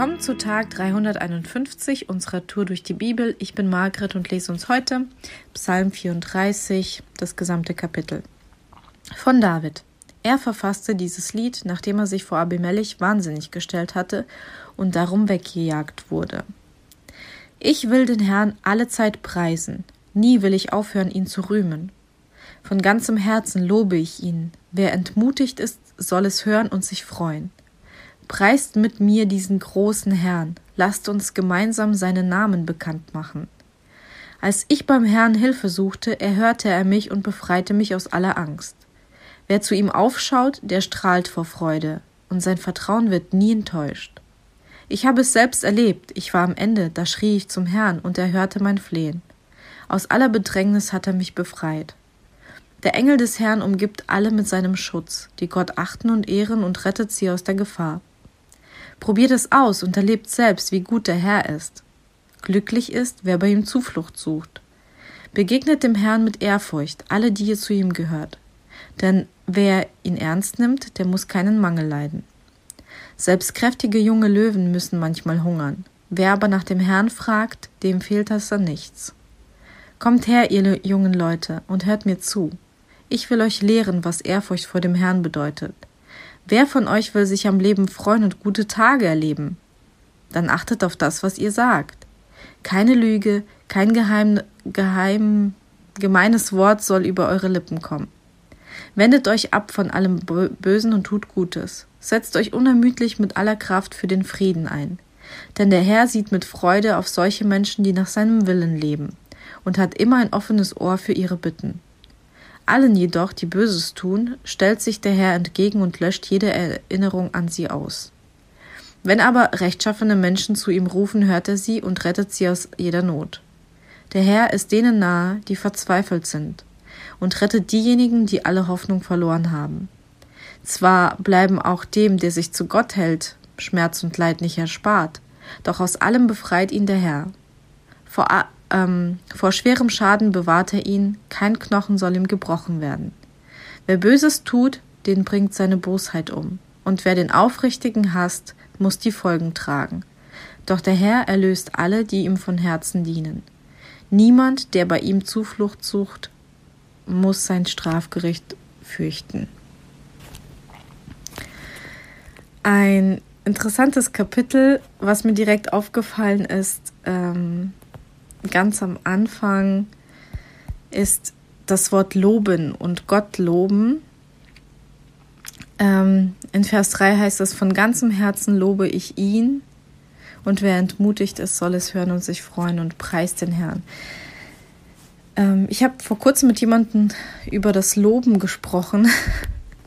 Willkommen zu Tag 351 unserer Tour durch die Bibel. Ich bin Margret und lese uns heute Psalm 34, das gesamte Kapitel. Von David. Er verfasste dieses Lied, nachdem er sich vor Abimelech wahnsinnig gestellt hatte und darum weggejagt wurde. Ich will den Herrn alle Zeit preisen, nie will ich aufhören, ihn zu rühmen. Von ganzem Herzen lobe ich ihn. Wer entmutigt ist, soll es hören und sich freuen. Preist mit mir diesen großen Herrn, lasst uns gemeinsam seinen Namen bekannt machen. Als ich beim Herrn Hilfe suchte, erhörte er mich und befreite mich aus aller Angst. Wer zu ihm aufschaut, der strahlt vor Freude, und sein Vertrauen wird nie enttäuscht. Ich habe es selbst erlebt, ich war am Ende, da schrie ich zum Herrn, und er hörte mein Flehen. Aus aller Bedrängnis hat er mich befreit. Der Engel des Herrn umgibt alle mit seinem Schutz, die Gott achten und ehren und rettet sie aus der Gefahr. Probiert es aus und erlebt selbst, wie gut der Herr ist. Glücklich ist, wer bei ihm Zuflucht sucht. Begegnet dem Herrn mit Ehrfurcht, alle, die ihr zu ihm gehört. Denn wer ihn ernst nimmt, der muss keinen Mangel leiden. Selbst kräftige junge Löwen müssen manchmal hungern. Wer aber nach dem Herrn fragt, dem fehlt das an nichts. Kommt her, ihr jungen Leute, und hört mir zu. Ich will euch lehren, was Ehrfurcht vor dem Herrn bedeutet. Wer von euch will sich am Leben freuen und gute Tage erleben? Dann achtet auf das, was ihr sagt. Keine Lüge, kein geheim, geheim, gemeines Wort soll über eure Lippen kommen. Wendet euch ab von allem Bösen und tut Gutes. Setzt euch unermüdlich mit aller Kraft für den Frieden ein. Denn der Herr sieht mit Freude auf solche Menschen, die nach seinem Willen leben, und hat immer ein offenes Ohr für ihre Bitten. Allen jedoch, die Böses tun, stellt sich der Herr entgegen und löscht jede Erinnerung an sie aus. Wenn aber rechtschaffene Menschen zu ihm rufen, hört er sie und rettet sie aus jeder Not. Der Herr ist denen nahe, die verzweifelt sind, und rettet diejenigen, die alle Hoffnung verloren haben. Zwar bleiben auch dem, der sich zu Gott hält, Schmerz und Leid nicht erspart, doch aus allem befreit ihn der Herr. Vor ähm, vor schwerem Schaden bewahrt er ihn, kein Knochen soll ihm gebrochen werden. Wer Böses tut, den bringt seine Bosheit um, und wer den Aufrichtigen hasst, muss die Folgen tragen. Doch der Herr erlöst alle, die ihm von Herzen dienen. Niemand, der bei ihm Zuflucht sucht, muss sein Strafgericht fürchten. Ein interessantes Kapitel, was mir direkt aufgefallen ist, ähm, ganz am Anfang ist das Wort loben und Gott loben. Ähm, in Vers 3 heißt es, von ganzem Herzen lobe ich ihn und wer entmutigt ist, soll es hören und sich freuen und preist den Herrn. Ähm, ich habe vor kurzem mit jemandem über das Loben gesprochen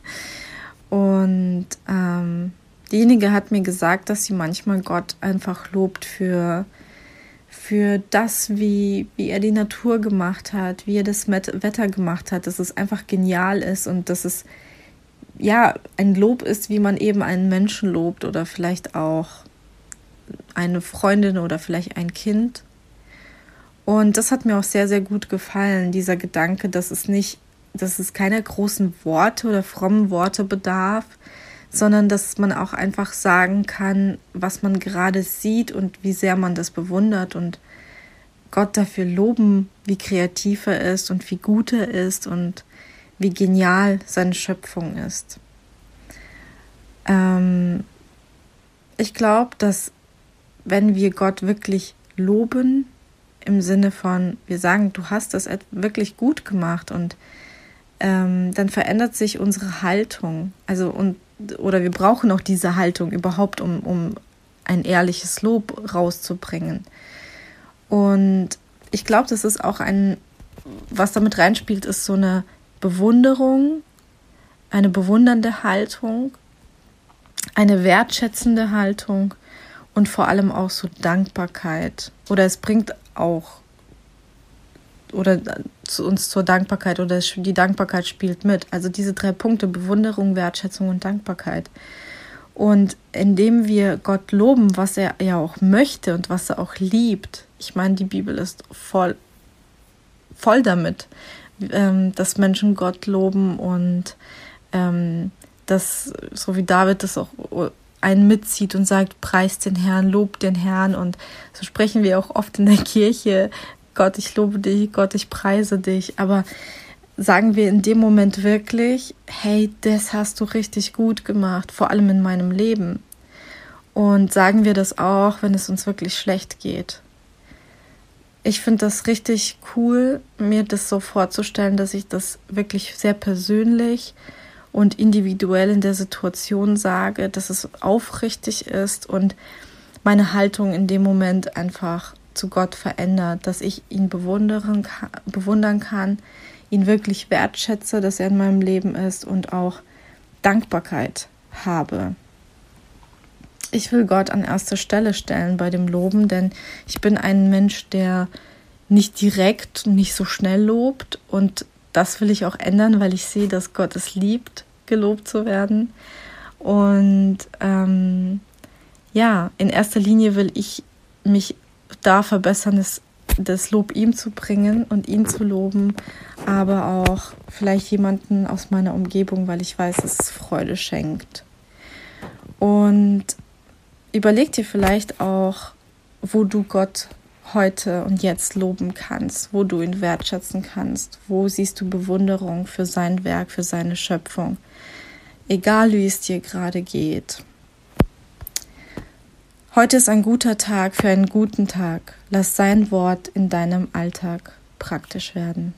und ähm, diejenige hat mir gesagt, dass sie manchmal Gott einfach lobt für für das, wie, wie er die Natur gemacht hat, wie er das Wetter gemacht hat, dass es einfach genial ist und dass es ja ein Lob ist, wie man eben einen Menschen lobt oder vielleicht auch eine Freundin oder vielleicht ein Kind. Und das hat mir auch sehr, sehr gut gefallen, dieser Gedanke, dass es nicht, dass es keine großen Worte oder frommen Worte bedarf, sondern dass man auch einfach sagen kann, was man gerade sieht und wie sehr man das bewundert und Gott dafür loben, wie kreativ er ist und wie gut er ist und wie genial seine Schöpfung ist. Ähm ich glaube, dass wenn wir Gott wirklich loben, im Sinne von, wir sagen, du hast das wirklich gut gemacht und ähm, dann verändert sich unsere Haltung. Also und oder wir brauchen auch diese Haltung überhaupt, um, um ein ehrliches Lob rauszubringen. Und ich glaube, das ist auch ein, was damit reinspielt, ist so eine Bewunderung, eine bewundernde Haltung, eine wertschätzende Haltung und vor allem auch so Dankbarkeit. Oder es bringt auch oder zu uns zur Dankbarkeit oder die Dankbarkeit spielt mit. Also diese drei Punkte, Bewunderung, Wertschätzung und Dankbarkeit. Und indem wir Gott loben, was er ja auch möchte und was er auch liebt, ich meine, die Bibel ist voll, voll damit, ähm, dass Menschen Gott loben und ähm, dass, so wie David das auch einen mitzieht und sagt, preist den Herrn, lobt den Herrn. Und so sprechen wir auch oft in der Kirche, Gott, ich lobe dich, Gott, ich preise dich. Aber sagen wir in dem Moment wirklich, hey, das hast du richtig gut gemacht, vor allem in meinem Leben. Und sagen wir das auch, wenn es uns wirklich schlecht geht. Ich finde das richtig cool, mir das so vorzustellen, dass ich das wirklich sehr persönlich und individuell in der Situation sage, dass es aufrichtig ist und meine Haltung in dem Moment einfach zu Gott verändert, dass ich ihn bewundern kann, bewundern kann, ihn wirklich wertschätze, dass er in meinem Leben ist und auch Dankbarkeit habe. Ich will Gott an erste Stelle stellen bei dem Loben, denn ich bin ein Mensch, der nicht direkt, nicht so schnell lobt und das will ich auch ändern, weil ich sehe, dass Gott es liebt, gelobt zu werden. Und ähm, ja, in erster Linie will ich mich da verbessern, das, das Lob ihm zu bringen und ihn zu loben, aber auch vielleicht jemanden aus meiner Umgebung, weil ich weiß, dass es Freude schenkt. Und überleg dir vielleicht auch, wo du Gott heute und jetzt loben kannst, wo du ihn wertschätzen kannst, wo siehst du Bewunderung für sein Werk, für seine Schöpfung, egal wie es dir gerade geht. Heute ist ein guter Tag für einen guten Tag. Lass sein Wort in deinem Alltag praktisch werden.